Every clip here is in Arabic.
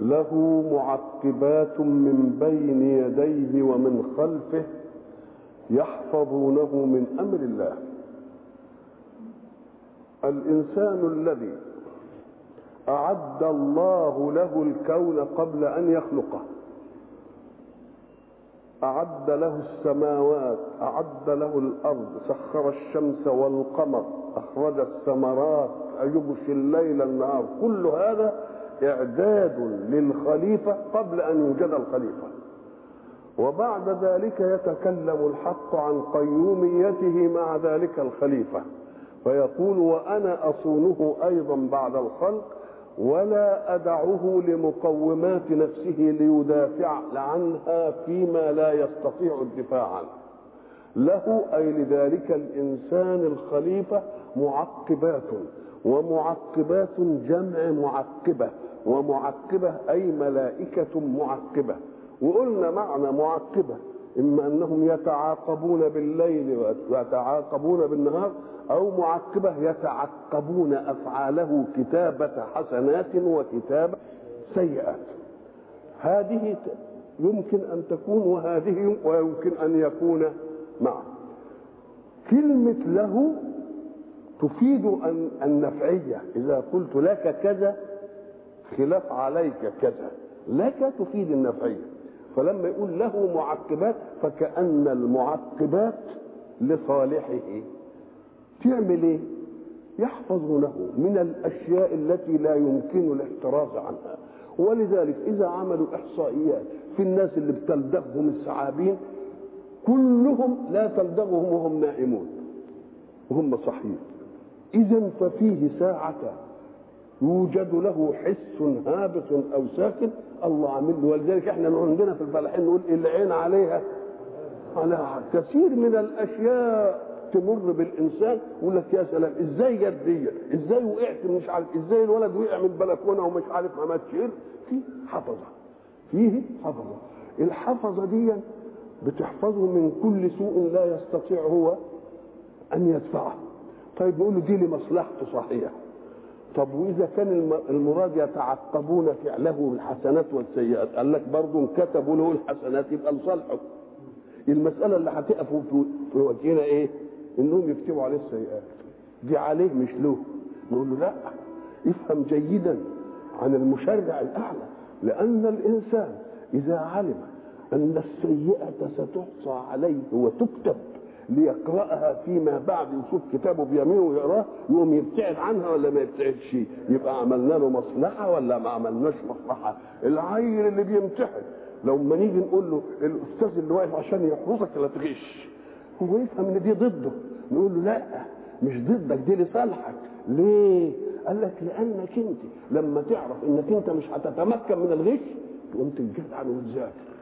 له معقبات من بين يديه ومن خلفه يحفظونه من أمر الله. الإنسان الذي أعد الله له الكون قبل أن يخلقه أعد له السماوات أعد له الأرض سخر الشمس والقمر أخرج الثمرات يغشي الليل النهار كل هذا اعداد للخليفه قبل أن يوجد الخليفة. وبعد ذلك يتكلم الحق عن قيوميته مع ذلك الخليفة. فيقول وأنا أصونه أيضا بعد الخلق ولا أدعه لمقومات نفسه ليدافع عنها فيما لا يستطيع الدفاع عنه. له أي لذلك الإنسان الخليفه معقبات ومعقبات جمع معقبة ومعقبة أي ملائكة معقبة. وقلنا معنى معقبة إما أنهم يتعاقبون بالليل ويتعاقبون بالنهار أو معقبة يتعقبون أفعاله كتابة حسنات وكتابة سيئات. هذه يمكن أن تكون وهذه ويمكن أن يكون معا كلمة له تفيد النفعية. إذا قلت لك كذا خلاف عليك كذا. لك تفيد النفعية. فلما يقول له معقبات فكأن المعقبات لصالحه. تعمل إيه؟ يحفظونه من الأشياء التي لا يمكن الاحتراز عنها. ولذلك إذا عملوا إحصائيات في الناس اللي بتلدغهم الثعابين كلهم لا تلدغهم وهم نائمون. وهم صحيين اذا ففيه ساعة يوجد له حس هابط أو ساكن. الله عامل له ولذلك إحنا عندنا في الفلاحين نقول العين عليها. على كثير من الأشياء تمر بالإنسان. يقول لك يا سلام إزاي جت دي؟ إزاي وقعت مش عارف إزاي الولد وقع من البلكونة ومش عارف ما ماتش؟ في حفظة. فيه حفظة. الحفظة دي بتحفظه من كل سوء لا يستطيع هو أن يدفعه. طيب نقول له دي لمصلحته صحيح. طب وإذا كان المراد يتعقبون فعله بالحسنات والسيئات قال لك برضه ان كتبوا له الحسنات يبقى لصالحه. المسألة اللي هتقف في وجهنا إيه؟ إنهم يكتبوا عليه السيئات. دي عليه مش له. نقول له لا افهم جيدا عن المشرع الأعلى لأن الإنسان إذا علم ان السيئة ستحصى عليه وتكتب ليقرأها فيما بعد يشوف كتابه بيمينه ويقرأه يقوم يبتعد عنها ولا ما يبتعدش؟ يبقى عملنا له مصلحة ولا ما عملناش مصلحة؟ العيل اللي بيمتحن لو ما نيجي نقول له الأستاذ اللي واقف عشان يحرسك لا تغش. هو يفهم إن دي ضده. نقول له لا مش ضدك دي لصالحك. ليه؟ قال لك لأنك أنت لما تعرف إنك أنت مش هتتمكن من الغش تقوم تتجدعن وتذاكر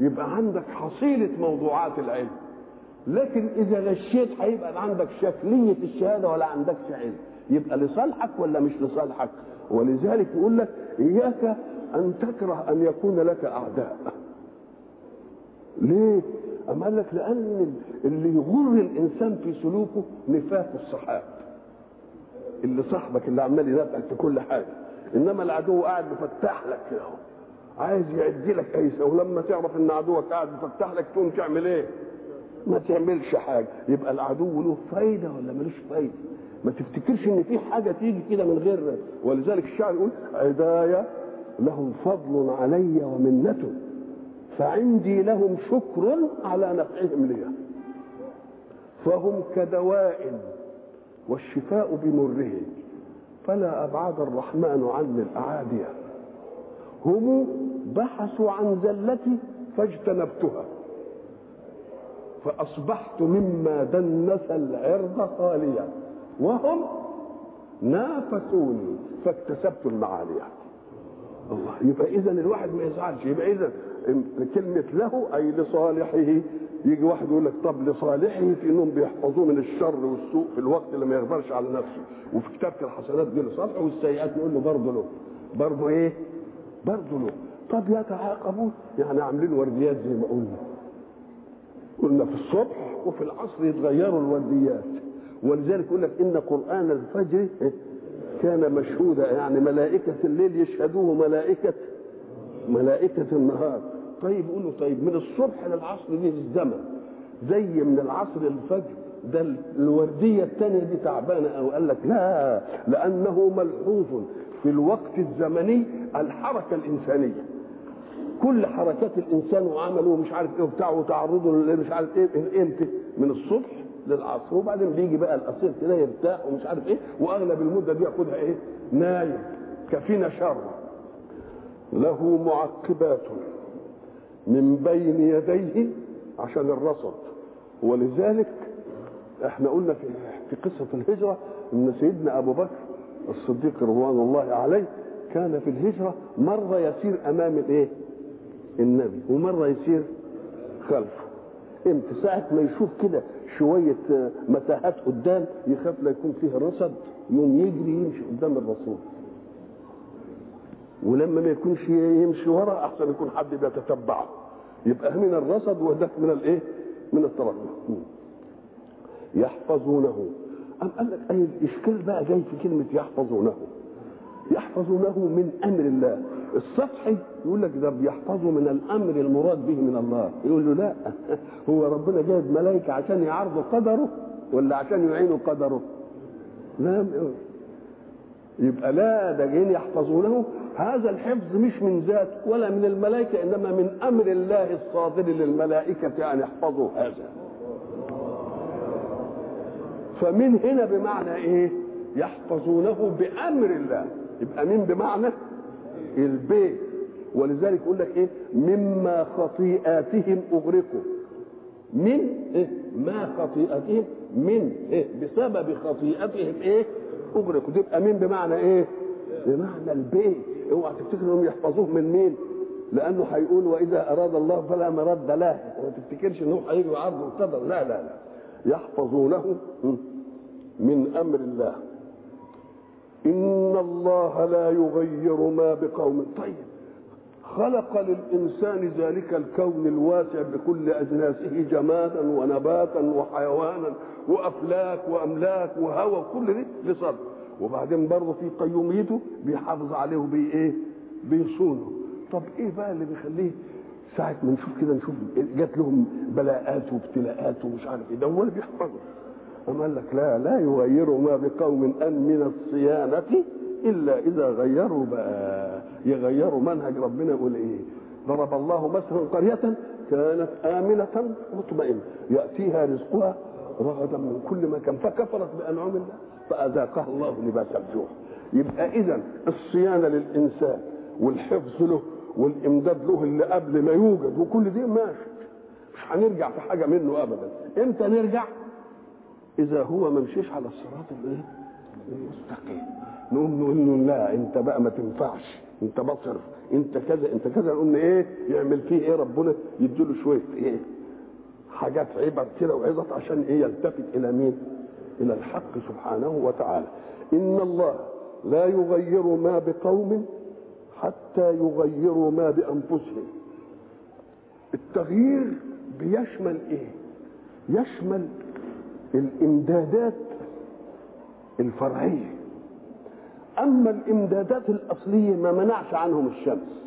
يبقى عندك حصيلة موضوعات العلم. لكن إذا غشيت هيبقى عندك شكلية الشهادة ولا عندكش علم. يبقى لصالحك ولا مش لصالحك؟ ولذلك يقول لك إياك أن تكره أن يكون لك أعداء. ليه؟ أم قال لك لأن اللي يغر الإنسان في سلوكه نفاق الصحاب. اللي صاحبك اللي عمال ينافقك في كل حاجة. إنما العدو قاعد مفتح لك كده عايز يعدي لك أيسة ولما تعرف إن عدوك قاعد مفتح لك تقوم تعمل إيه؟ ما تعملش حاجة. يبقى العدو له فايدة ولا ملوش فايدة؟ ما تفتكرش إن في حاجة تيجي كده من غير ولذلك الشاعر يقول عدايا لهم فضل علي ومنة فعندي لهم شكر على نفعهم لي فهم كدواء والشفاء بمره فلا أبعد الرحمن عني الأعادية هم بحثوا عن زلتي فاجتنبتها. فأصبحت مما دنس العرض خاليا. وهم نافسوني فاكتسبت المعالي الله يبقى اذا الواحد ما يزعلش. يبقى اذا كلمة له أي لصالحه. يجي واحد يقول لك طب لصالحه في انهم بيحفظوه من الشر والسوء في الوقت اللي ما يقدرش على نفسه. وفي كتابة الحسنات دي لصالحه والسيئات نقول له برضه له. برضه إيه؟ برضه له طب يتعاقبون يعني عاملين ورديات زي ما قلنا. قلنا في الصبح وفي العصر يتغيروا الورديات. ولذلك يقول لك إن قرآن الفجر كان مشهودا. يعني ملائكة الليل يشهدوه ملائكه ملائكة النهار. طيب قولوا طيب من الصبح للعصر دي الزمن. زي من العصر للفجر ده الوردية الثانية دي تعبانة أو قال لك لا لأنه ملحوظ في الوقت الزمني الحركة الإنسانية. كل حركات الإنسان وعمله ومش عارف إيه وبتاع وتعرضه مش عارف إيه من إمتى؟ من الصبح للعصر. وبعدين بيجي بقى الأسير كده يرتاح ومش عارف إيه وأغلب المدة دي ياخدها إيه؟ نايم. كفينا شر. له معقبات من بين يديه عشان الرصد. ولذلك إحنا قلنا في في قصة الهجرة ان سيدنا ابو بكر الصديق رضوان الله عليه كان في الهجرة مرة يسير امام الايه؟ النبي ومرة يسير خلفه. إمتى؟ ساعة ما يشوف كده شوية متاهات قدام يخاف لا يكون فيه رصد يوم يجري يمشي قدام الرسول. ولما ما يكونش يمشي ورا أحسن يكون حد بيتتبعه. يبقى من الرصد وده من الايه؟ من الترقب يحفظونه. أم قال لك أي الإشكال بقى جاي في كلمة يحفظونه؟ يحفظونه من أمر الله. السطحي يقول لك ده بيحفظوا من الأمر المراد به من الله. يقول له لا. هو ربنا جايب ملائكة عشان يعرضوا قدره ولا عشان يعينوا قدره؟ لا. يبقى لا ده جايين يحفظونه. هذا الحفظ مش من ذات ولا من الملائكة إنما من أمر الله الصادر للملائكة أن يحفظوا هذا. فمن هنا بمعنى إيه؟ يحفظونه بأمر الله. يبقى من بمعنى؟ البيت. ولذلك يقول لك إيه؟ مما خطيئاتهم أغرقوا. من إيه؟ ما خطيئتهم من إيه؟ بسبب خطيئتهم إيه؟ أغرقوا. تبقى من بمعنى إيه؟ بمعنى البيت. اوعى تفتكر إنهم يحفظوه من مين؟ لأنه هيقول وإذا أراد الله فلا مرد له. وما تفتكرش إنه هيجي عرض القدر لا لا لا. يحفظونه من أمر الله. إن الله لا يغير ما بقوم. طيب خلق للإنسان ذلك الكون الواسع بكل أجناسه جمادا ونباتا وحيوانا وأفلاك وأملاك وهوى كل ده لصدر وبعدين برضه في قيوميته بيحافظ عليه وبي إيه؟ بيصونه. طب إيه بقى اللي بيخليه ساعة ما نشوف كده نشوف جات لهم بلاءات وابتلاءات ومش عارف إيه. ده هو اللي بيحفظه. أما قال لك لا لا يغيروا ما بقوم أن من الصيانة إلا إذا غيروا بقى يغيروا منهج ربنا. يقول إيه؟ ضرب الله مثلا قرية كانت آمنة مطمئنة يأتيها رزقها رغدا من كل مكان فكفرت بأنعم الله فأذاقها الله لباس الجوع. يبقى إذا الصيانة للإنسان والحفظ له والإمداد له اللي قبل ما يوجد وكل دي ماشي. مش هنرجع في حاجة منه أبدا. إمتى نرجع؟ إذا هو ما مشيش على الصراط الايه المستقيم. نقوم نقول له لا أنت بقى ما تنفعش. أنت بصر. أنت كذا أنت كذا. نقوم إيه؟ يعمل فيه إيه ربنا؟ يديله شوية إيه؟ حاجات عبر كده وعظت عشان إيه؟ يلتفت إلى مين؟ إلى الحق سبحانه وتعالى. إن الله لا يغير ما بقوم حتى يغيروا ما بأنفسهم. التغيير بيشمل إيه؟ يشمل الإمدادات الفرعية. أما الإمدادات الأصلية ما منعش عنهم الشمس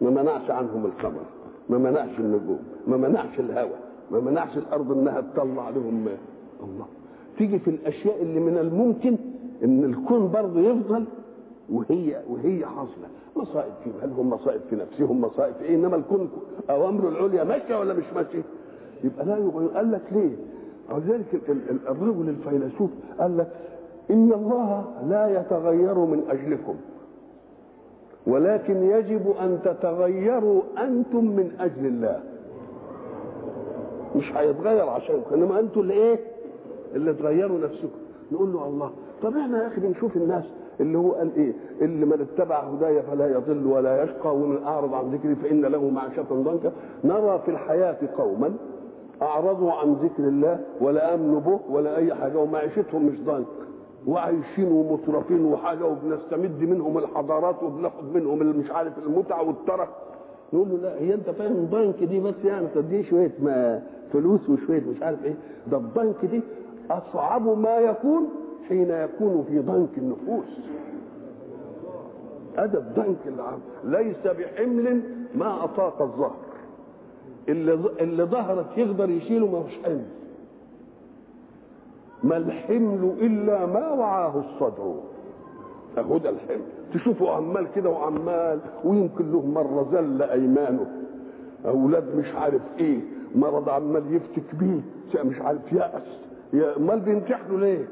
ما منعش عنهم القمر ما منعش النجوم ما منعش الهواء ما منعش الأرض إنها تطلع لهم الله. تيجي في الأشياء اللي من الممكن إن الكون برضه يفضل وهي وهي حاصلة. مصائب فيه هل هم مصائب في نفسهم مصائب في إيه؟ إنما الكون أوامره العليا ماشية ولا مش ماشية؟ يبقى لا يغير. قال لك ليه؟ ولذلك الرجل الفيلسوف قال لك إن الله لا يتغير من أجلكم ولكن يجب أن تتغيروا أنتم من أجل الله. مش هيتغير عشانكم إنما أنتم اللي إيه؟ اللي تغيروا نفسكم. نقول له الله طب إحنا يا أخي بنشوف الناس اللي هو قال إيه؟ اللي من اتبع هدايا فلا يضل ولا يشقى ومن أعرض عن ذكري فإن له معيشة ضنكا. نرى في الحياة قوما أعرضوا عن ذكر الله ولا أمنوا به ولا أي حاجة ومعيشتهم مش ضنك. وعايشين ومترفين وحاجة وبنستمد منهم الحضارات وبناخد منهم مش عارف المتعة والترف. نقول له لا هي أنت فاهم البنك دي بس يعني تديه شوية ما فلوس وشوية مش عارف إيه. ده البنك دي أصعب ما يكون حين يكون في ضنك النفوس. هذا الضنك العام ليس بحمل ما أطاق الظهر. اللي اللي ظهرت يقدر يشيله ما هوش حمل. ما الحمل إلا ما وعاه الصدر ده الحمل. تشوفه عمال كده وعمال ويمكن له مرة زل أيمانه. أولاد مش عارف إيه. مرض عمال يفتك بيه. مش عارف يأس. امال بيمتحنوا ليه؟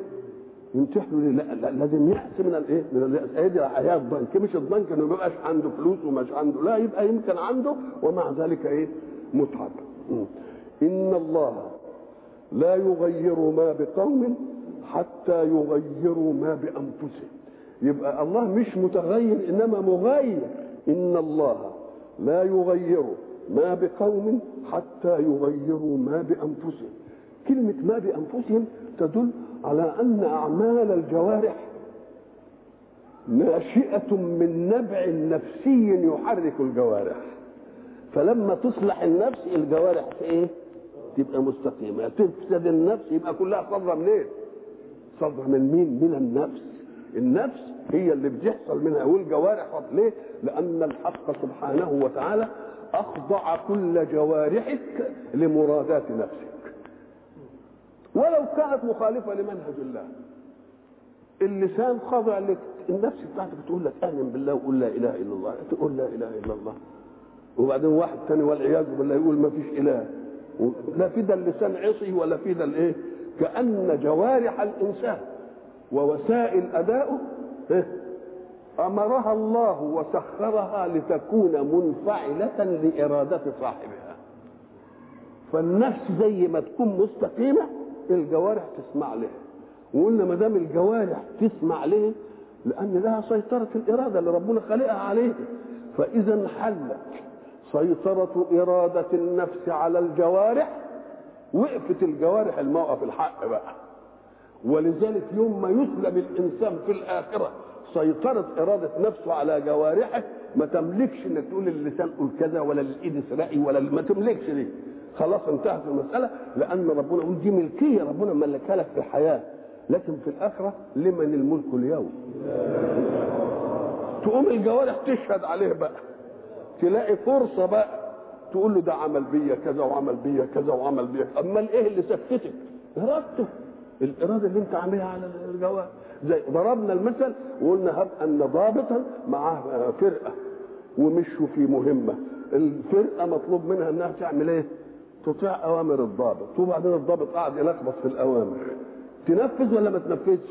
يمتحنوا ليه؟ لا, لا لازم يأس من الايه؟ من اليأس هي دي حياه الضنك مش الضنك إنه ما يبقاش عنده فلوس ومش عنده لا يبقى يمكن عنده ومع ذلك إيه؟ متعب. إن الله لا يغير ما بقوم حتى يغيروا ما بأنفسهم. يبقى الله مش متغير إنما مغير. إن الله لا يغير ما بقوم حتى يغيروا ما بأنفسهم. كلمة ما بأنفسهم تدل على أن أعمال الجوارح ناشئة من نبع نفسي يحرك الجوارح. فلما تصلح النفس الجوارح في إيه؟ تبقى مستقيمة. تفسد النفس يبقى كلها صدرة منين؟ إيه؟ صدرة من مين؟ من النفس. النفس هي اللي بتحصل منها. والجوارح ليه؟ لأن الحق سبحانه وتعالى أخضع كل جوارحك لمرادات نفسك. ولو كانت مخالفة لمنهج الله. اللسان خاضع لك. النفس بتاعتك تقول لك آمن بالله وقول لا إله إلا الله. تقول لا إله إلا الله. وبعدين واحد تاني والعياذ بالله يقول ما فيش إله. لا في ده اللسان عصي ولا في ده الإيه؟ كأن جوارح الإنسان ووسائل أداؤه أمرها الله وسخرها لتكون منفعلة لإرادة صاحبها. فالنفس زي ما تكون مستقيمة الجوارح تسمع لها وقلنا ما دام الجوارح تسمع ليه لأن لها سيطرة الإرادة اللي ربنا خلقها عليه. فإذا انحلت سيطرة إرادة النفس على الجوارح وقفت الجوارح الموقف الحق بقى. ولذلك يوم ما يسلم الإنسان في الآخرة سيطرة إرادة نفسه على جوارحه ما تملكش إنك تقول اللسان قول كذا ولا الإيد اسرقي ولا ما تملكش دي. خلاص انتهت المسألة لأن ربنا يقول دي ملكية ربنا ملكها لك في الحياة لكن في الآخرة لمن الملك اليوم؟ تقوم الجوارح تشهد عليه بقى. تلاقي فرصة بقى تقول له ده عمل بيا كذا وعمل بيا كذا وعمل بيا. امال إيه اللي سكتك؟ إرادته. الإرادة اللي أنت عاملها على الجواب زي ضربنا المثل وقلنا هب أن ضابطا معاه فرقة ومشوا في مهمة. الفرقة مطلوب منها إنها تعمل إيه؟ تطيع أوامر الضابط وبعدين الضابط قاعد يلخبط في الأوامر. تنفذ ولا ما تنفذش؟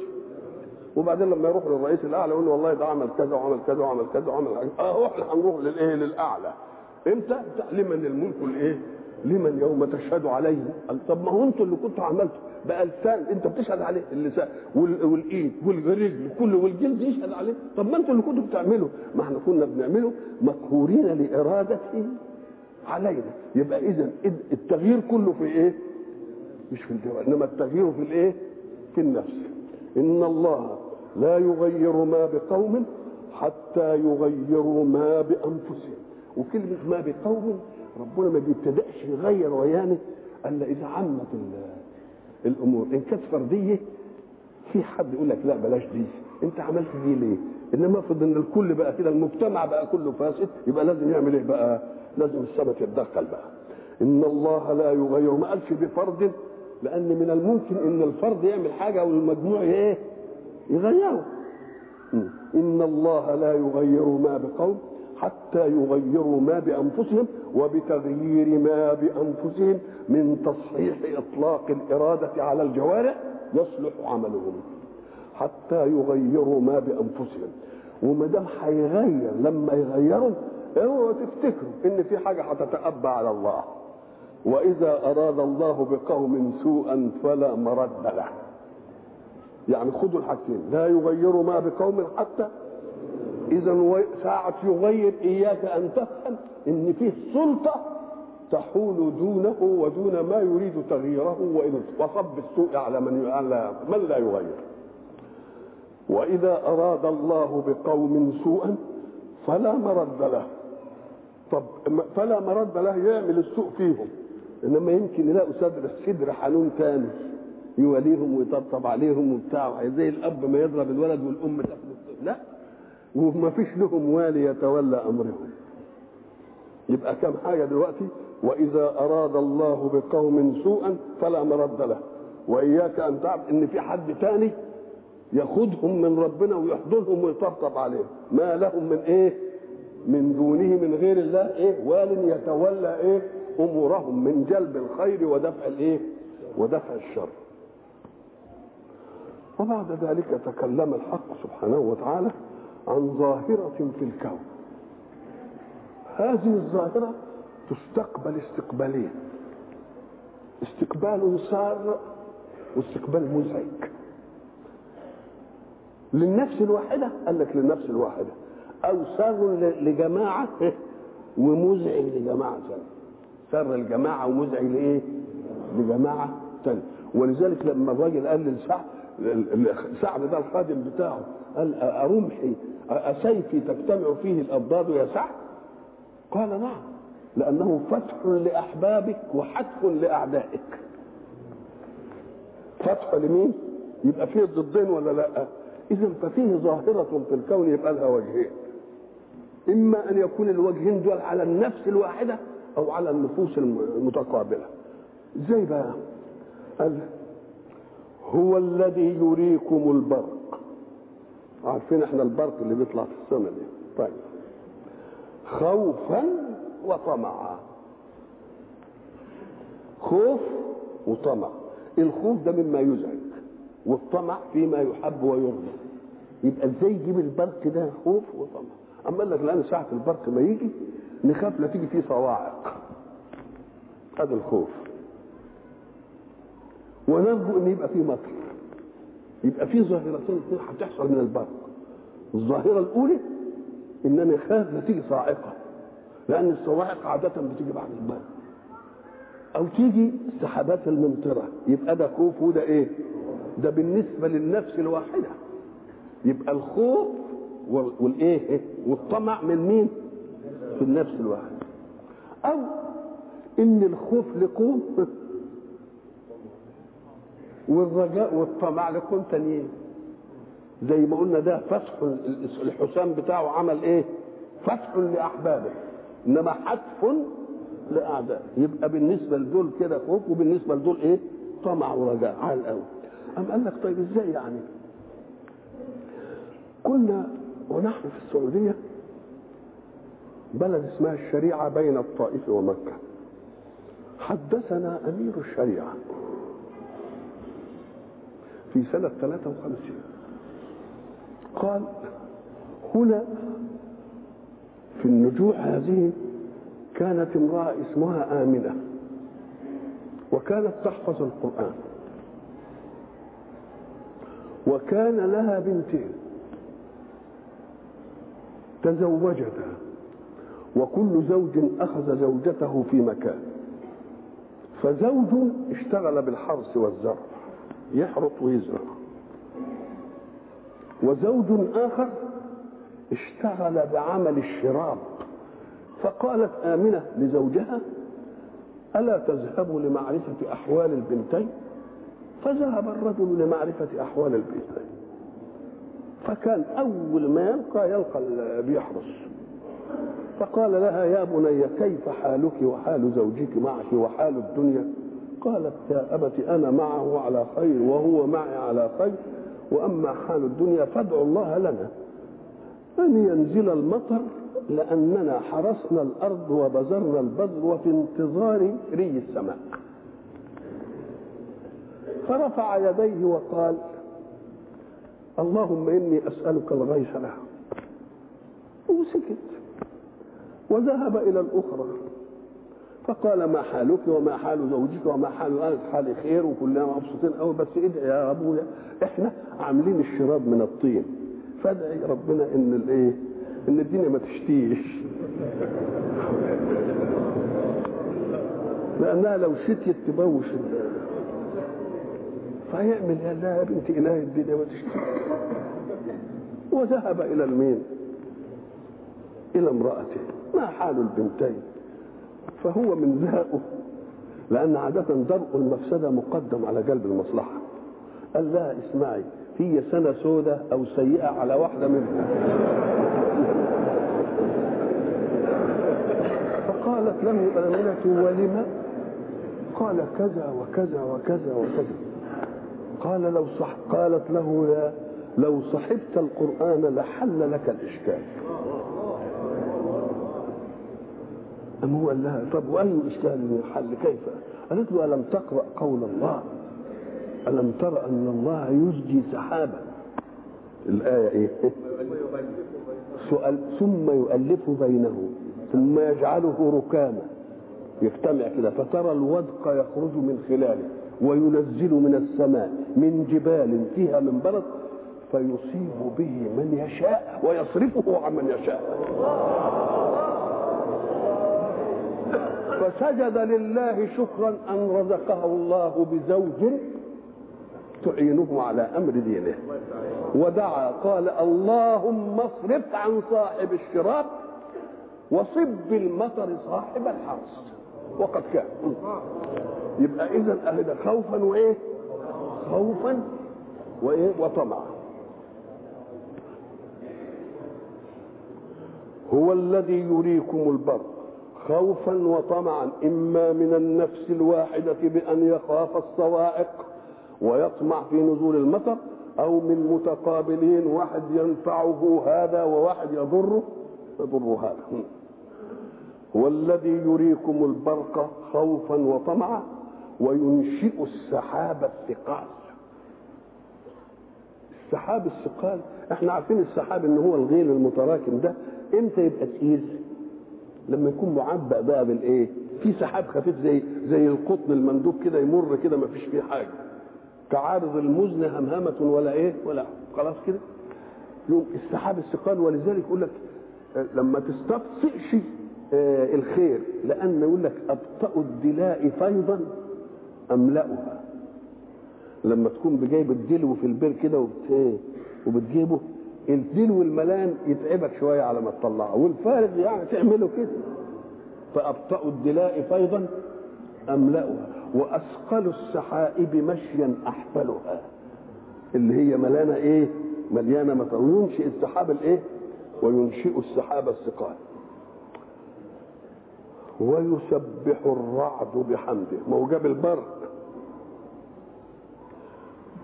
وبعدين لما يروح للرئيس الأعلى يقول له والله ده عمل كذا وعمل كذا وعمل كذا وعمل كذا. آه إحنا هنروح للإيه؟ للأعلى. إمتى؟ لمن الملك الإيه؟ لمن يوم تشهد عليه. طب ما هو أنتوا اللي كنتوا عملتوا. بقى لسان أنت بتشهد عليه. اللسان والإيد والرجل كله والجلد يشهد عليه. طب ما أنتوا اللي كنتوا بتعملوا. ما إحنا كنا بنعمله مقهورين لإرادته. علينا. يبقى إذا التغيير كله في إيه؟ مش في الجواب إنما التغيير في الإيه؟ في النفس. إن الله لا يغير ما بقوم حتى يغيروا ما بأنفسهم. وكلمة ما بقوم ربنا ما بيبتدأش يغير ويانا إلا إذا عمت الأمور. إن كانت فردية في حد يقول لك لا بلاش دي. أنت عملت دي ليه؟ إنما افرض إن الكل بقى كده المجتمع بقى كله فاسد يبقى لازم يعمل إيه بقى؟ لازم السماء تتدخل بقى. إن الله لا يغير ما قالش بفرد لأن من الممكن إن الفرد يعمل حاجة والمجموع إيه؟ يغيره. إن الله لا يغير ما بقوم حتى يغيروا ما بأنفسهم وبتغيير ما بأنفسهم من تصحيح إطلاق الإرادة على الجوارح يصلح عملهم حتى يغيروا ما بأنفسهم. وما دام هيغير لما يغيروا اوعوا تفتكروا إن في حاجة هتتأبى على الله. وإذا أراد الله بقوم سوءا فلا مرد له. يعني خدوا الحاجتين. لا يغيروا ما بقوم حتى إذا ساعة يغير إياك أن تفهم إن فيه سلطة تحول دونه ودون ما يريد تغييره. وصب السوء على من على من لا يغير. وإذا أراد الله بقوم سوءا فلا مرد له. طب فلا مرد له يعمل السوء فيهم. إنما يمكن يلاقوا صدر صدر حنون تاني. يوليهم ويطبطب عليهم وبتاع. زي الأب ما يضرب الولد والأم تاخد لا. وما فيش لهم والي يتولى أمرهم. يبقى كم حاجة دلوقتي؟ وإذا أراد الله بقوم سوءا فلا مرد له. وإياك أن تعرف إن في حد تاني ياخذهم من ربنا ويحضنهم ويطبطب عليهم. ما لهم من إيه؟ من دونه من غير الله إيه؟ وال يتولى إيه؟ أمورهم من جلب الخير ودفع الإيه؟ ودفع الشر. وبعد ذلك تكلم الحق سبحانه وتعالى عن ظاهرة في الكون. هذه الظاهرة تستقبل استقبالين استقبال سار واستقبال مزعج. للنفس الواحدة قال لك للنفس الواحدة. أو سر لجماعة ومزعج لجماعة ثانية سر الجماعة ومزعج لإيه؟ لجماعة ثانية ولذلك لما الراجل قال لسعد سعد ده الخادم بتاعه قال أرمحي أسيفي تجتمع فيه الأضداد يا سعد؟ قال نعم لأنه فتح لأحبابك وحتف لأعدائك فتح لمين؟ يبقى فيه الضدين ولا لأ؟ إذا ففيه ظاهرة في الكون يبقى لها وجهين إما أن يكون الوجهين دول على النفس الواحدة أو على النفوس المتقابلة. إزاي بقى؟ قال هو الذي يريكم البرق. عارفين إحنا البرق اللي بيطلع في السماء دي. طيب. خوفا وطمعا. خوف وطمع. الخوف ده مما يزعج والطمع فيما يحب ويرضى. يبقى إزاي يجيب البرق ده خوف وطمع؟ أما قال لك لأن ساعة البرق ما يجي نخاف لا تيجي فيه صواعق. هذا الخوف. ونرجو إن يبقى فيه مطر. يبقى فيه ظاهرتين اثنين هتحصل من البرق. الظاهرة الأولى ان أنا خاف لا تيجي صاعقة لأن الصواعق عادة بتيجي بعد البرق. أو تيجي السحابات الممطرة. يبقى ده خوف وده إيه؟ ده بالنسبة للنفس الواحدة. يبقى الخوف والإيه والطمع من مين؟ في النفس الواحده أو إن الخوف لقوم والرجاء والطمع لقوم تانيين. زي ما قلنا ده فتح الحسام بتاعه عمل إيه؟ فتح لأحبابه. إنما حتف لاعدائه يبقى بالنسبة لدول كده خوف وبالنسبة لدول إيه؟ طمع ورجاء. على الأول أم قال لك طيب إزاي يعني؟ كنا ونحن في السعودية بلد اسمها الشريعة بين الطائف ومكة. حدثنا أمير الشريعة في سنة 53 قال هنا في النجوع هذه كانت امرأة اسمها آمنة وكانت تحفظ القرآن وكان لها بنتين. تزوجتا وكل زوج أخذ زوجته في مكان. فزوج اشتغل بالحرث والزرع يحرث ويزرع. وزوج آخر اشتغل بعمل الشراب. فقالت آمنة لزوجها ألا تذهب لمعرفة أحوال البنتين؟ فذهب الرجل لمعرفة أحوال البنتين. فكان أول ما يلقى يلقى بيحرس فقال لها يا بني كيف حالك وحال زوجك معك وحال الدنيا؟ قالت يا أبت أنا معه على خير وهو معي على خير. وأما حال الدنيا فادعوا الله لنا. أن ينزل المطر لأننا حرسنا الأرض وبذرنا البذر وفي انتظار ري السماء. فرفع يديه وقال اللهم إني أسألك الغيث لها. وسكت. وذهب إلى الأخرى. فقال ما حالك وما حال زوجك وما حال قالت حالي خير وكلنا مبسوطين. قوي بس ادعي يا أبويا. إحنا عاملين الشراب من الطين. فادعي ربنا إن الإيه؟ إن الدنيا ما تشتيش. لأنها لو شتيت تبوش فيعمل يا لا يا بنت إله الدنيا ما تشتيش وذهب إلى المين؟ إلى امرأته. ما حال البنتين؟ فهو من ذاقه لأن عادة درء المفسدة مقدم على جلب المصلحة. قال لها اسمعي هي سنة سودة أو سيئة على واحدة منهم فقالت له آمنة ولم قال كذا وكذا وكذا وكذا. قال لو صح قالت له يا لو صحبت القرآن لحل لك الإشكال. أم هو قال لها طب وأي إشكال حل كيف؟ قالت له ألم تقرأ قول الله؟ ألم تر أن الله يزجي سحابا؟ الآية إيه؟ سؤال ثم يؤلف بينه ثم يجعله ركاما. يجتمع كده فترى الودق يخرج من خلاله. وينزل من السماء من جبال فيها من برد فيصيب به من يشاء ويصرفه عن من يشاء. فسجد لله شكرا أن رزقه الله بزوج تعينه على أمر دينه. ودعا قال اللهم اصرف عن صاحب الشراب وصب المطر صاحب الحرث. وقد كان. يبقى إذا أهل خوفا وإيه؟ خوفا وإيه؟ وطمعا. هو الذي يريكم البرق خوفا وطمعا إما من النفس الواحدة بأن يخاف الصواعق ويطمع في نزول المطر أو من متقابلين واحد ينفعه هذا وواحد يضره يضر هذا. هو الذي يريكم البرق خوفا وطمعا وينشئ السحاب الثقال. السحاب الثقال إحنا عارفين السحاب إن هو الغيل المتراكم ده إمتى يبقى تقيل؟ لما يكون معبأ بقى بالإيه؟ في سحاب خفيف زي زي القطن المندوب كده يمر كده ما فيش فيه حاجة. كعارض المزن همهمة ولا إيه؟ ولا خلاص كده. يوم السحاب الثقال ولذلك يقول لك لما تستبطئش آه الخير لأن يقول لك أبطأ الدلاء فيضا. أملأها. لما تكون بجايب الدلو في البير كده وبت... وبتجيبه الدلو الملان يتعبك شوية على ما تطلعه والفارغ يعني تعمله كده. فأبطأ الدلاء فيضا أملأها. وأثقل السحائب مشيا أحفلها. اللي هي ملانة إيه؟ مليانة مطر وينشئ السحاب الإيه؟ وينشئ السحاب الثقال. ويسبح الرعد بحمده. ما هو جاب البرق.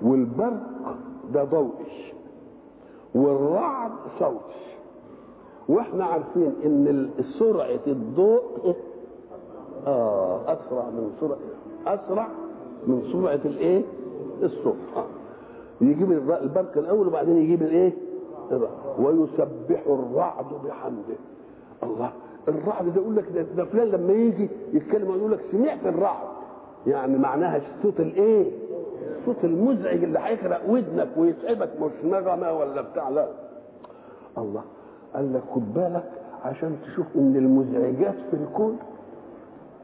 والبرق ده ضوئي. والرعد صوتي. وإحنا عارفين إن سرعة الضوء آه أسرع من سرعه أسرع من سرعة الإيه؟ الصوت. يجيب البرق الأول وبعدين يجيب الإيه؟ ويسبح الرعد بحمده. الله. الرعد ده يقول لك ده, فلان لما يجي يتكلم يقول لك سمعت الرعد. يعني معناها الصوت الايه؟ الصوت المزعج اللي هيخرق ودنك ويتعبك مش نغمة ولا بتاع لا. الله قال لك خد بالك عشان تشوف إن المزعجات في الكون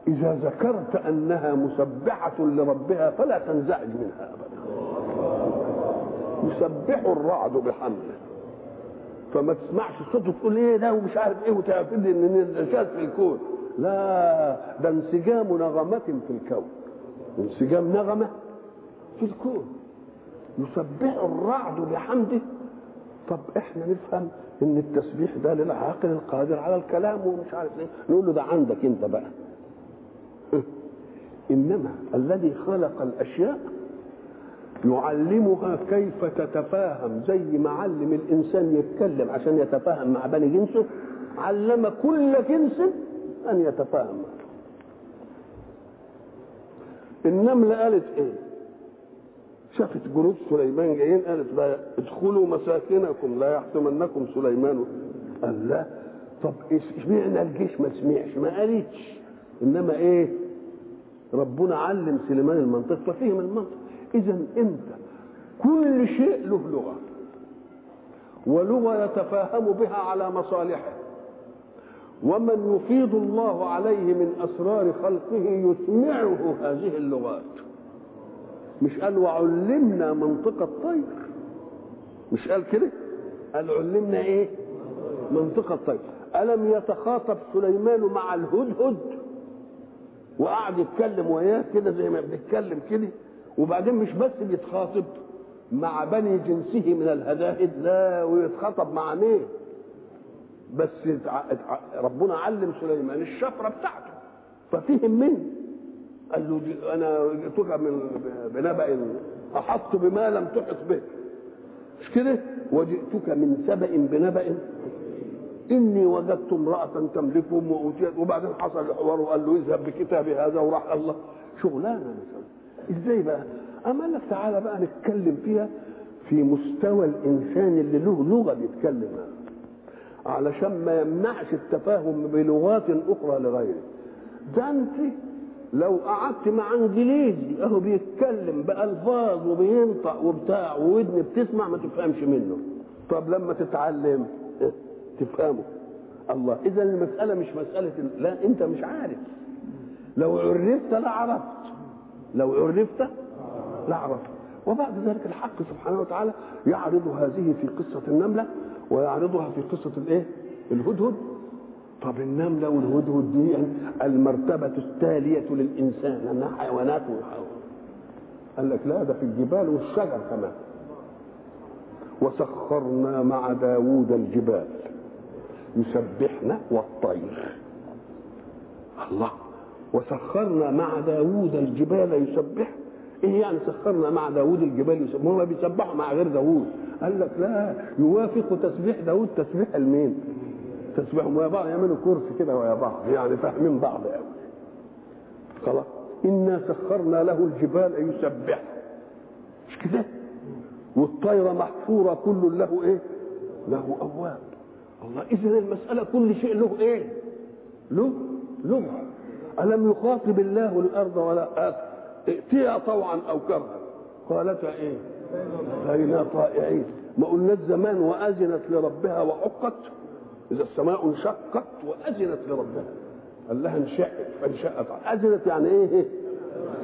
إذا ذكرت أنها مسبحة لربها فلا تنزعج منها ابدا. يسبح الرعد بحمده. فما تسمعش صوته تقول إيه ده ومش عارف إيه وتعتقد ان نشاز في الكون. لا ده انسجام نغمة في الكون. انسجام نغمة في الكون. يسبح الرعد بحمده. طب إحنا نفهم إن التسبيح ده للعاقل القادر على الكلام ومش عارف إيه. نقول له ده عندك أنت بقى. إنما الذي خلق الأشياء يعلمها كيف تتفاهم زي ما علم الإنسان يتكلم عشان يتفاهم مع بني جنسه علم كل جنس أن يتفاهم. معه النملة قالت إيه؟ شافت جنود سليمان جايين قالت لا ادخلوا مساكنكم لا يحطمنكم سليمان. قال لا. طب اشمعنى الجيش ما سمعش؟ ما قالتش. إنما إيه؟ ربنا علم سليمان المنطق ففهم المنطق. اذا أنت كل شيء له لغة ولغة يتفاهم بها على مصالحه. ومن يفيض الله عليه من أسرار خلقه يسمعه هذه اللغات. مش قال وعلمنا منطق الطير. مش قال كده؟ قال علمنا إيه؟ منطق الطير. ألم يتخاطب سليمان مع الهدهد؟ وقعد يتكلم وياه كده زي ما بنتكلم كده. وبعدين مش بس بيتخاطب مع بني جنسه من الهداهد لا ويتخاطب مع مين؟ بس ربنا علم سليمان الشفرة بتاعته. ففهم منه قال له دي أنا جئتك من بنبأ أحط بما لم تحط به. مش كده؟ وجئتك من سبأ بنبأ إني وجدت امرأة تملكهم وأوتيت. وبعدين حصل الحوار وقال له اذهب بكتابي هذا وراح الله. شغلانة مثلا إزاي بقى؟ أما لك تعالى بقى نتكلم فيها في مستوى الإنسان اللي له لغة بيتكلم علشان ما يمنعش التفاهم بلغات أخرى لغيره. ده أنت لو قعدت مع إنجليزي أهو بيتكلم بألفاظ وبينطق وبتاع وودن بتسمع ما تفهمش منه. طب لما تتعلم؟ تفهمه. الله. اذا المسألة مش مسألة لا أنت مش عارف. لو عرفت لعرفت لو عرفت لعرفت وبعد ذلك الحق سبحانه وتعالى يعرض هذه في قصة النملة ويعرضها في قصة الإيه؟ الهدهد. طب النملة والهدهد دي المرتبة التالية للإنسان لأنها حيوانات وحيوان. قال لك لا ده في الجبال والشجر كمان. وسخرنا مع داوود الجبال يسبحنا والطير. الله. وسخرنا مع داوود الجبال يسبح إيه يعني سخرنا مع داوود الجبال يسبح ما بيسبحوا مع غير داوود. قال لك لا يوافق تسبيح داوود تسبيح المين؟ تسبحهم ويا بعض يعملوا كرسي كده ويا بعض يعني فاهمين بعض قوي خلاص. إنا سخرنا له الجبال يسبح مش كده؟ والطير محفوره كل له إيه؟ له اواب الله اذا المسألة كل شيء له إيه؟ له لغه ألم يخاطب الله الأرض ولا ائتيها طوعا أو كرها؟ قالتا إيه؟ بين طائعين. ما قلناش زمان وأذنت لربها وحقت إذا السماء انشقت وأذنت لربها. قال لها انشقت فانشقت. أذنت يعني إيه؟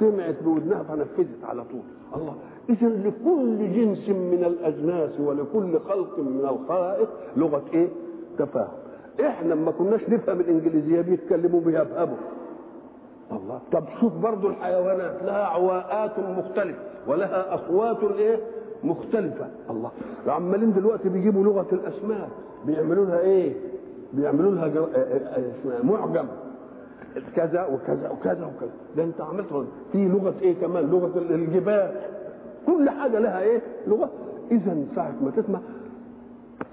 سمعت بودنها فنفذت على طول. الله. اذا لكل جنس من الأجناس ولكل خلق من الخلائق لغة إيه؟ تفاهم. إحنا ما كناش نفهم الإنجليزية بيتكلموا بيهبهبوا الله. طب شوف برضو الحيوانات لها عواءات مختلفة ولها أصوات إيه؟ مختلفة. الله. عمالين دلوقتي بيجيبوا لغة الأسماك بيعملوا لها إيه؟ بيعملوا لها جر... معجم. كذا وكذا وكذا وكذا. ده أنت عملت في لغة إيه كمان؟ لغة الجبال. كل حاجة لها إيه؟ لغة. إذا ساعة ما تسمع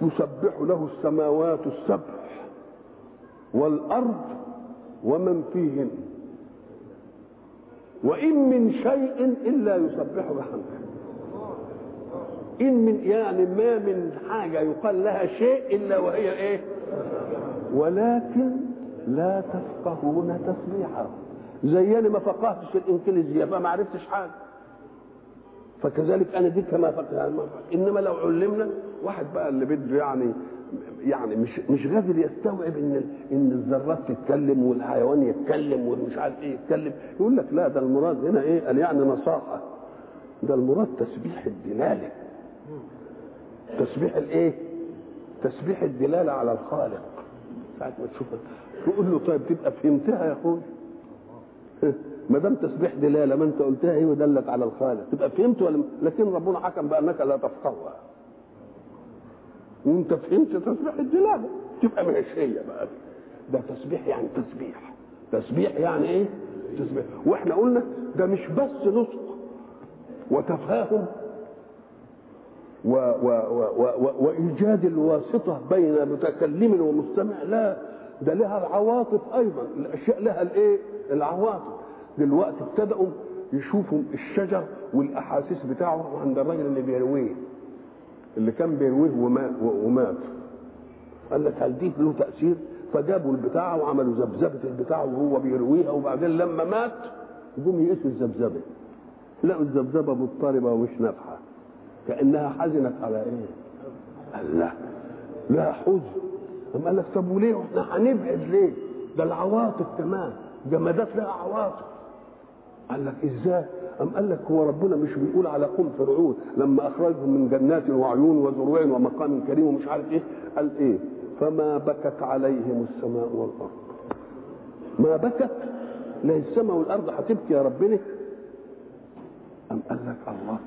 يسبح له السماوات السبع والأرض ومن فيهن. وإن من شيء إلا يسبح بحمده. إن من يعني ما من حاجة يقال لها شيء إلا وهي إيه؟ ولكن لا تفقهون تسبيحه زي أنا ما فقهتش الإنجليزية فما عرفتش حاجة. فكذلك أنا دي كما فقه. إنما لو علمنا واحد بقى اللي بده يعني يعني مش مش قادر يستوعب إن إن الذرات تتكلم والحيوان يتكلم والمش عارف إيه يتكلم. يقول لك لا ده المراد هنا إيه؟ قال يعني نصاحة. ده المراد تسبيح الدلاله تسبيح الإيه؟ تسبيح الدلاله على الخالق. ساعة ما تشوف تقول له طيب تبقى فهمتها يا أخوي. ما دام تسبيح دلاله ما أنت قلتها هي ودلت على الخالق. تبقى فهمت ولا لكن ربنا حكم بأنك لا تفقهها. وانت فهمت تسبيح الدلاله تبقى هي بقى. ده تسبيح يعني تسبيح. تسبيح يعني إيه؟ تسبيح. وإحنا قلنا ده مش بس نطق وتفاهم و و و و وإيجاد الواسطة بين متكلم ومستمع. لا ده لها العواطف أيضا. الأشياء لها الإيه؟ العواطف. دلوقتي ابتدأوا يشوفوا الشجر والأحاسيس بتاعه عند الراجل اللي بيرويه. اللي كان بيرويه ومات. قال لك هل دي له تأثير فجابوا البتاعة وعملوا ذبذبة البتاعة وهو بيرويها وبعدين لما مات جم يقيسوا الذبذبة لقوا الذبذبة مضطربة ومش نافعة كأنها حزنت على إيه؟ قال لا لا حزن أم قال لك طب وليه إحنا هنبعد ليه؟ ده العواطف كمان جمادات لها عواطف قال لك إزاي؟ أم قال لك هو ربنا مش بيقول على قوم فرعون لما أخرجهم من جنات وعيون وزروع ومقام كريم ومش عارف إيه؟ قال إيه؟ فما بكت عليهم السماء والأرض. ما بكت؟ لا السماء والأرض هتبكي يا ربنا أم قال لك الله.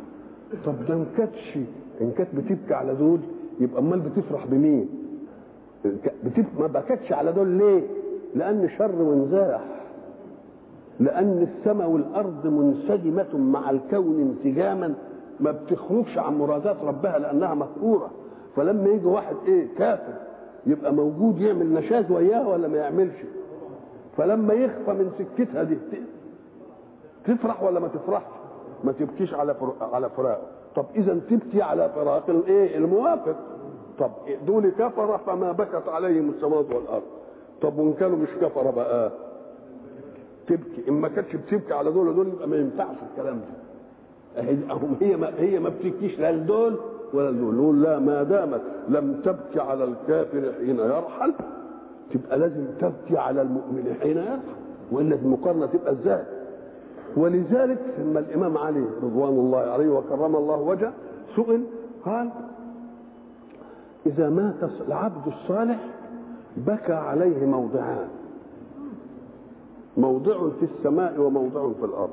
طب ده ان كانتش ان كانت بتبكي على دول يبقى أمال بتفرح بمين؟ بتب... ما بكتش على دول ليه؟ لأن شر وانزاح. لأن السماء والأرض منسجمة مع الكون انسجاما ما بتخرجش عن مرادات ربها لأنها مقهوره فلما يجي واحد إيه كافر يبقى موجود يعمل نشاز وياه ولا ما يعملش؟ فلما يخفى من سكتها دي تفرح ولا ما تفرحش؟ ما تبكيش على. على فراقه. طب إذا تبكي على فراق الايه الموافق. طب دول كفر فما بكت عليهم السماوات والأرض. طب وإن كانوا مش كفره بقى تبكي. إن ما كانتش بتبكي على دول دول يبقى ما ينفعش الكلام ده. هم هي ما هي ما بتبكيش لا لدول ولا لدول. لا ما دامت لم تبكي على الكافر حين يرحل تبقى لازم تبكي على المؤمن حين يرحل. والا المقارنة تبقى إزاي؟ ولذلك لما الإمام علي رضوان الله عليه وكرم الله وجهه سئل قال إذا مات العبد الصالح بكى عليه موضعان موضع في السماء وموضع في الأرض.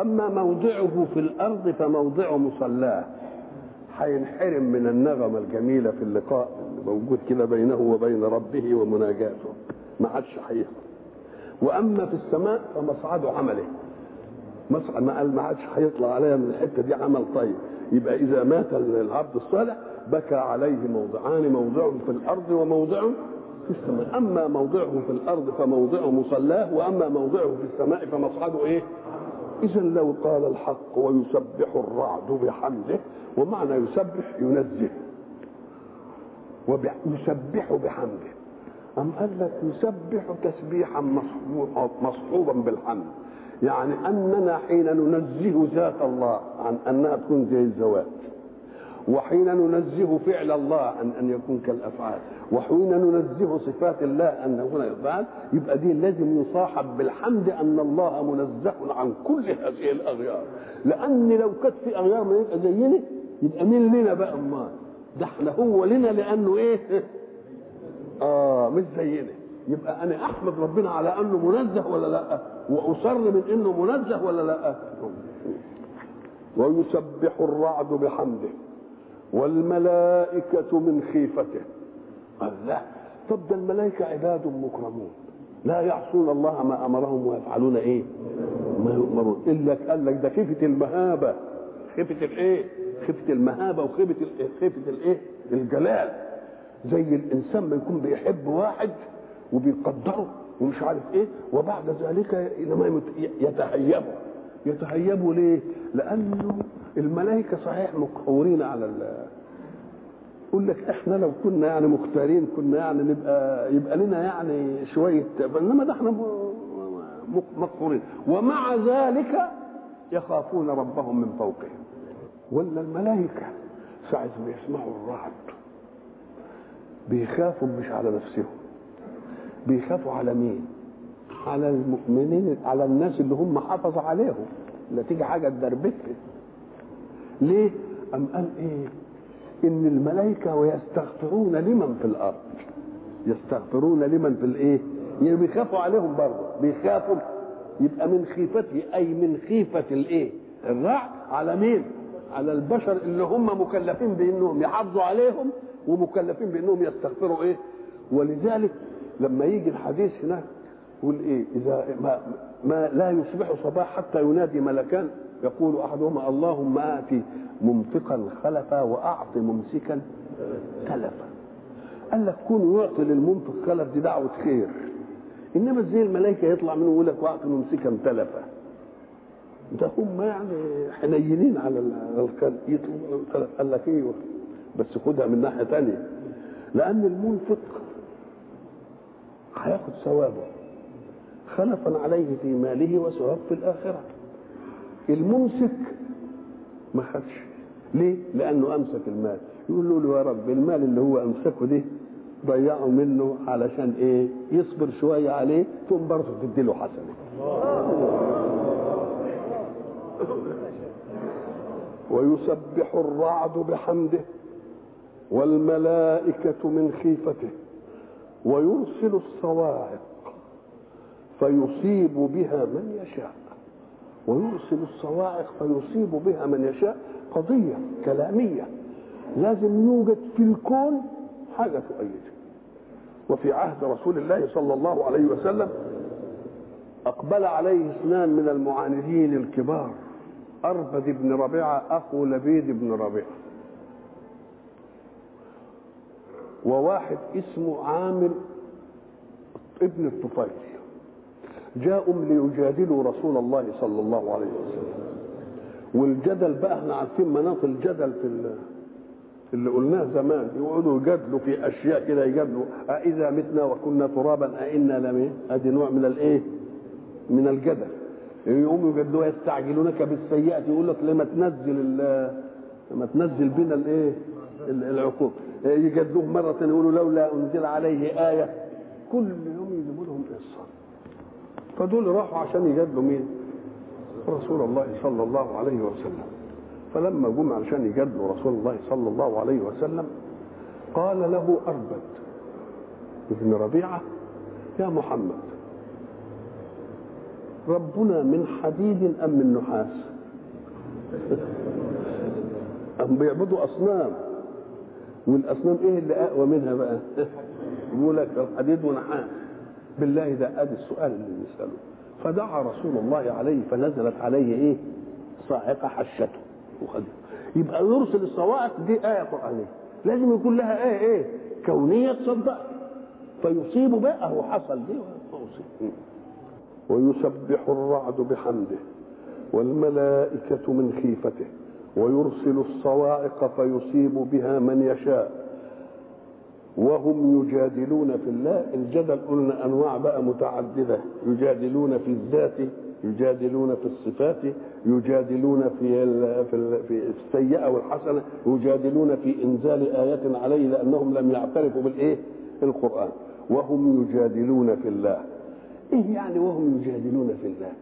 أما موضعه في الأرض فموضع مصلاه. هينحرم من النغمه الجميله في اللقاء اللي موجود كده بينه وبين ربه ومناجاته. ما عادش هيحصل وأما في السماء فمصعد عمله. مصعد ما عادش هيطلع عليها من الحتة دي عمل طيب. يبقى إذا مات العبد الصالح بكى عليه موضعان موضع في الأرض وموضع في السماء. أما موضعه في الأرض فموضع مصلاه وأما موضعه في السماء فمصعده إيه؟ اذا لو قال الحق ويسبح الرعد بحمده ومعنى يسبح ينزه. ويسبح بحمده. أم قال لك يسبح تسبيحا مصحوبا بالحمد؟ يعني أننا حين ننزه ذات الله عن أنها تكون زي الزواج. وحين ننزه فعل الله عن أن يكون كالأفعال. وحين ننزه صفات الله أن يكون الأفعال يبقى دي لازم يصاحب بالحمد أن الله منزه عن كل هذه الأغيار. لأن لو كانت في أغيار ما يبقى زينا يبقى مين لنا بقى أمال؟ ده إحنا هو لنا لأنه إيه؟ آه مش زينا. يبقى أنا أحمد ربنا على أنه منزه ولا لأ؟ وأصر من إنه منزه ولا لأ؟ ويسبح الرعد بحمده. والملائكة من خيفته. الله طب ده الملائكة عباد مكرمون. لا يعصون الله ما أمرهم ويفعلون إيه؟ ما يؤمرون. إلا قال لك ده خيفة المهابة. خيفة الإيه؟ خيفة المهابة وخيفة خيفة الإيه الجلال. زي الإنسان ما يكون بيحب واحد وبيقدره ومش عارف إيه وبعد ذلك لما يتهيبه. يتهيبوا ليه؟ لأنه الملائكة صحيح مقهورين على ال يقول لك إحنا لو كنا يعني مختارين كنا يعني نبقى يبقى لنا يعني شوية إنما ده إحنا مقهورين. ومع ذلك يخافون ربهم من فوقهم. ولا الملائكة ساعة ما يسمعوا الرعد بيخافوا مش على نفسهم بيخافوا على مين؟ على المؤمنين على الناس اللي هم حافظ عليهم. لا تيجي حاجة تدربكهم ليه؟ أم قال إيه؟ إن الملائكة ويستغفرون لمن في الأرض. يستغفرون لمن في الإيه؟ يعني بيخافوا عليهم برضه. بيخافوا يبقى من خيفته أي من خيفة الإيه؟ الرعد. على مين؟ على البشر اللي هم مكلفين بإنهم يحافظوا عليهم ومكلفين بإنهم يستغفروا إيه؟ ولذلك لما يجي الحديث هناك يقول إيه إذا ما, ما لا يصبح صباح حتى ينادي ملكان يقول أحدهما اللهم اتي ممسكا خلفا وأعط ممسكا تلفا. قال لك كون يعطي للمنفق خلف دي دعوة خير. إنما إزاي الملائكة يطلع منه يقول لك وأعط ممسكا تلفا. ده هم يعني حنينين على يطلبوا قال لك أيوه بس خدها من ناحية ثانية لأن المنفق هياخد ثوابه. خلفا عليه في ماله وثواب في الآخرة الممسك ما خدش ليه؟ لأنه أمسك المال يقول له يا رب المال اللي هو أمسكه ده ضيعه منه علشان إيه؟ يصبر شوية عليه ثم برضه تديله حسنة ويسبح الرعد بحمده والملائكة من خيفته ويرسل الصواعق فيصيب بها من يشاء. ويرسل الصواعق فيصيب بها من يشاء. قضية كلامية. لازم يوجد في الكون حاجة تؤيده وفي عهد رسول الله صلى الله عليه وسلم أقبل عليه اثنان من المعاندين الكبار. أربد بن ربيعة أخو لبيد بن ربيعة. وواحد اسمه عامر ابن الطفيل. جاءوا ليجادلوا رسول الله صلى الله عليه وسلم. والجدل بقى إحنا عارفين مناط الجدل في اللي قلناه زمان. يقعدوا يجادلوا في أشياء كده يجادلوا أإذا متنا وكنا ترابا أئنا لم أدي نوع من الإيه؟ من الجدل. يقوموا يجادلوا يستعجلونك بالسيئة يقول لك لما تنزل لما تنزل بنا الايه؟ العقوبة يجادلوهم مرة يقولوا لولا أنزل عليه آية. كل يوم يجيبوا لهم قصة فدول راحوا عشان يجادلوا مين؟ رسول الله صلى الله عليه وسلم. فلما جم عشان يجادلوا رسول الله صلى الله عليه وسلم قال له أربد ابن ربيعة يا محمد ربنا من حديد أم من نحاس؟ أم بيعبدوا أصنام. والأصنام إيه اللي أقوى منها بقى؟ يقول لك الحديد ونحاس. بالله ده أدي السؤال اللي بنساله فدعا رسول الله عليه فنزلت عليه إيه؟ صاعقة حشته. وخده يبقى يرسل الصواعق دي آية قرآنية. لازم يكون لها آية إيه؟ كونية تصدق. فيصيب بقى هو حصل دي ويسبح الرعد بحمده والملائكة من خيفته. ويرسل الصواعق فيصيب بها من يشاء. وهم يجادلون في الله. الجدل قلنا أنواع بقى متعددة. يجادلون في الذات يجادلون في الصفات يجادلون في في في السيئة والحسنة يجادلون في إنزال ايات عليه لأنهم لم يعترفوا بالإيه؟ القرآن. وهم يجادلون في الله. إيه يعني وهم يجادلون في الله؟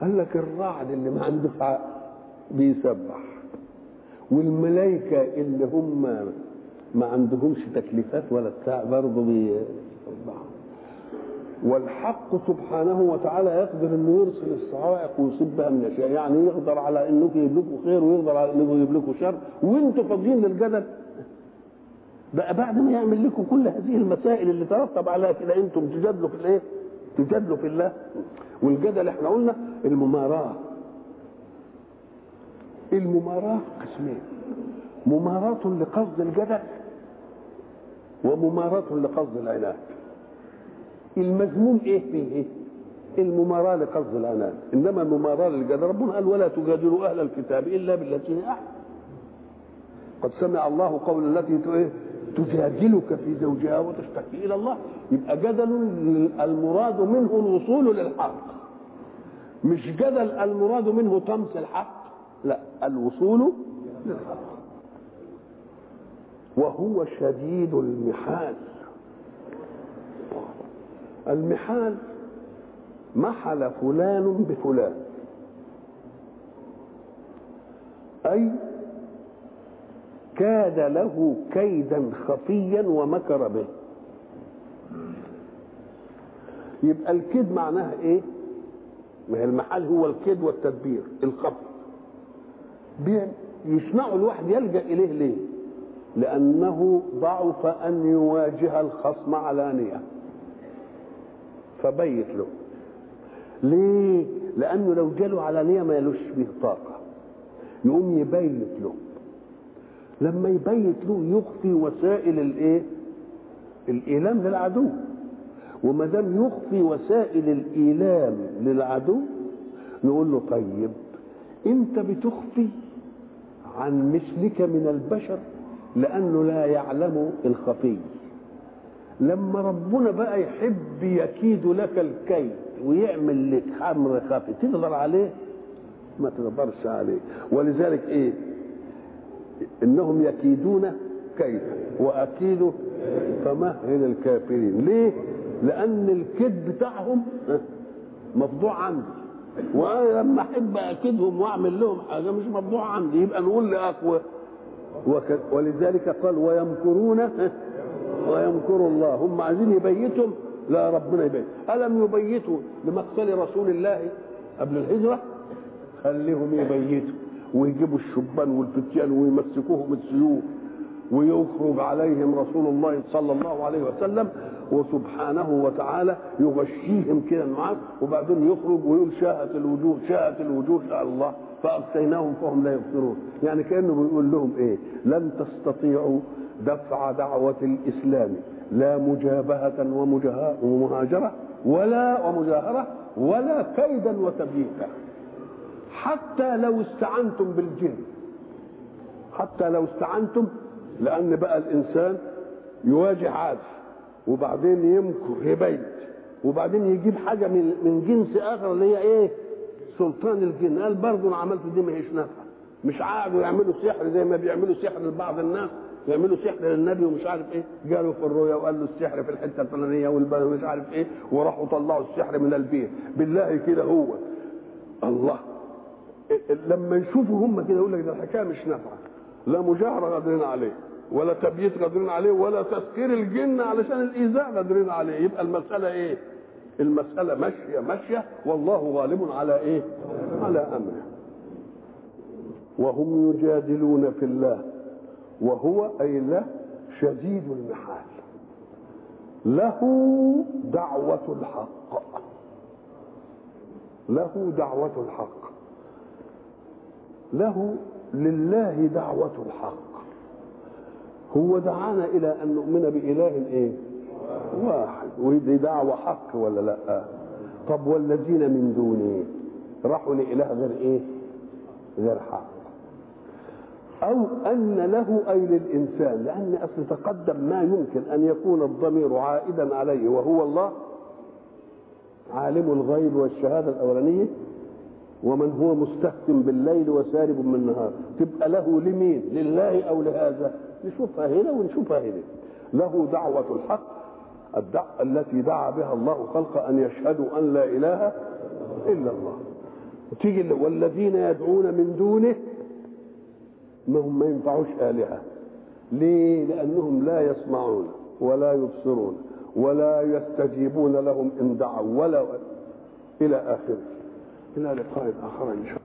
قال لك الرعد اللي ما عنده بيسبح. والملائكة اللي هم ما عندهمش تكليفات ولا بتاع برضه بيسبحوا والحق سبحانه وتعالى يقدر إنه يرسل الصواعق ويصيب بها من اشياء يعني يقدر على إنه يجيب لكم خير ويقدر على إنه يجيب لكم شر وأنتم فاضيين للجدل. بقى بعد ما يعمل لكم كل هذه المسائل اللي ترتب عليها كده إنتم تجادلوا في الإيه؟ تجادلوا في الله. والجدل إحنا قلنا المماراه. المماراه قسمين. مماراة لقصد الجدل ومماراة لقصد العناد. المذموم إيه فيه؟ إيه؟ المماراة لقصد العناد. إنما المماراة للجدل ربنا قال ولا تجادلوا أهل الكتاب إلا بالتي هي أحسن. قد سمع الله قول التي إيه؟ تجادلك في زوجها وتشتكي إلى الله. يبقى جدل المراد منه الوصول للحق. مش جدل المراد منه طمس الحق. لا الوصول للحق. وهو شديد المحال. المحال محل فلان بفلان. أي كاد له كيدا خفيا ومكر به. يبقى الكيد معناها إيه؟ ما هي المحال هو الكيد والتدبير الخفي. يصنعه الواحد يلجأ إليه ليه؟ لأنه ضعف أن يواجه الخصم علانية فبيت له. ليه؟ لأنه لو جاله علانية ما يلوش به طاقة. يقوم يبيت له. لما يبيت له يخفي وسائل الإيه؟ الإيلام للعدو. وما دام يخفي وسائل الإيلام للعدو نقول له طيب أنت بتخفي عن مثلك من البشر. لأنه لا يعلم الخفي. لما ربنا بقى يحب يكيد لك الكيد ويعمل لك أمر خفي تقدر عليه؟ ما تقدرش عليه. ولذلك إيه؟ إنهم يكيدون كيدا وأكيد فمهل الكافرين. ليه؟ لأن الكيد بتاعهم مفضوع عندي. وأنا لما أحب أكيدهم وأعمل لهم حاجة مش مفضوع عندي يبقى نقول لاقوى. ولذلك قال ويمكرون ويمكر الله. هم عايزين يبيتهم. لا ربنا يبيت. ألم يبيتوا؟ لمقتل رسول الله قبل الهجرة؟ خليهم يبيتوا ويجيبوا الشبان والفتيان ويمسكوهم السيوف ويخرج عليهم رسول الله صلى الله عليه وسلم وسبحانه وتعالى يغشيهم كده معاك وبعدين يخرج ويقول شاءت الوجوه شاءت الوجوه الله. فأغشيناهم فهم لا يبصرون. يعني كأنه بيقول لهم إيه؟ لن تستطيعوا دفع دعوة الإسلام. لا مجابهة ومهاجرة ولا ومجاهرة ولا كيدا وتبييتا. حتى لو استعنتم بالجن حتى لو استعنتم لأن بقى الإنسان يواجه عادي وبعدين يمكر يبيت وبعدين يجيب حاجة من من جنس آخر اللي هي إيه؟ سلطان الجن. قال برضه أنا عملت دي ما هيش نافعة. مش قعدوا يعملوا سحر زي ما بيعملوا سحر لبعض الناس. يعملوا سحر للنبي ومش عارف إيه. جاله في الرؤيا وقال له السحر في الحتة الفلانية والبلد مش عارف إيه. وراحوا طلعوا السحر من البيت. بالله كده هو. الله. لما يشوفوا هم كده يقول لك ده الحكاية مش نافعة. لا مجاهرة قادرين عليه. ولا تبييت قادرين عليه. ولا تسكير الجن علشان الإيذاء قادرين عليه. يبقى المسألة إيه؟ المسألة ماشية ماشية. والله غالب على إيه؟ على أمره. وهم يجادلون في الله وهو أي له شديد المحال. له دعوة الحق. له دعوة الحق. له لله دعوة الحق. هو دعانا إلى أن نؤمن بإله إيه؟ واحد. ودي دعوة حق ولا لا؟ طب والذين من دونه راحوا لإله غير إيه؟ غير حق. أو أن له أي للإنسان لأن أصل تقدم ما يمكن أن يكون الضمير عائدا عليه وهو الله عالم الغيب والشهادة الأولانية ومن هو مستهتم بالليل وسارب بالنهار تبقى له لمين؟ لله أو لهذا؟ نشوفها هنا ونشوفها هنا. له دعوة الحق التي دعا بها الله خلق أن يشهدوا أن لا إله إلا الله. تيجي والذين يدعون من دونه ما هم ما ينفعوش آلهة. ليه؟ لأنهم لا يسمعون ولا يبصرون ولا يستجيبون لهم إن دعوا ولا إلى آخره. إلى لقاء آخر إن شاء الله.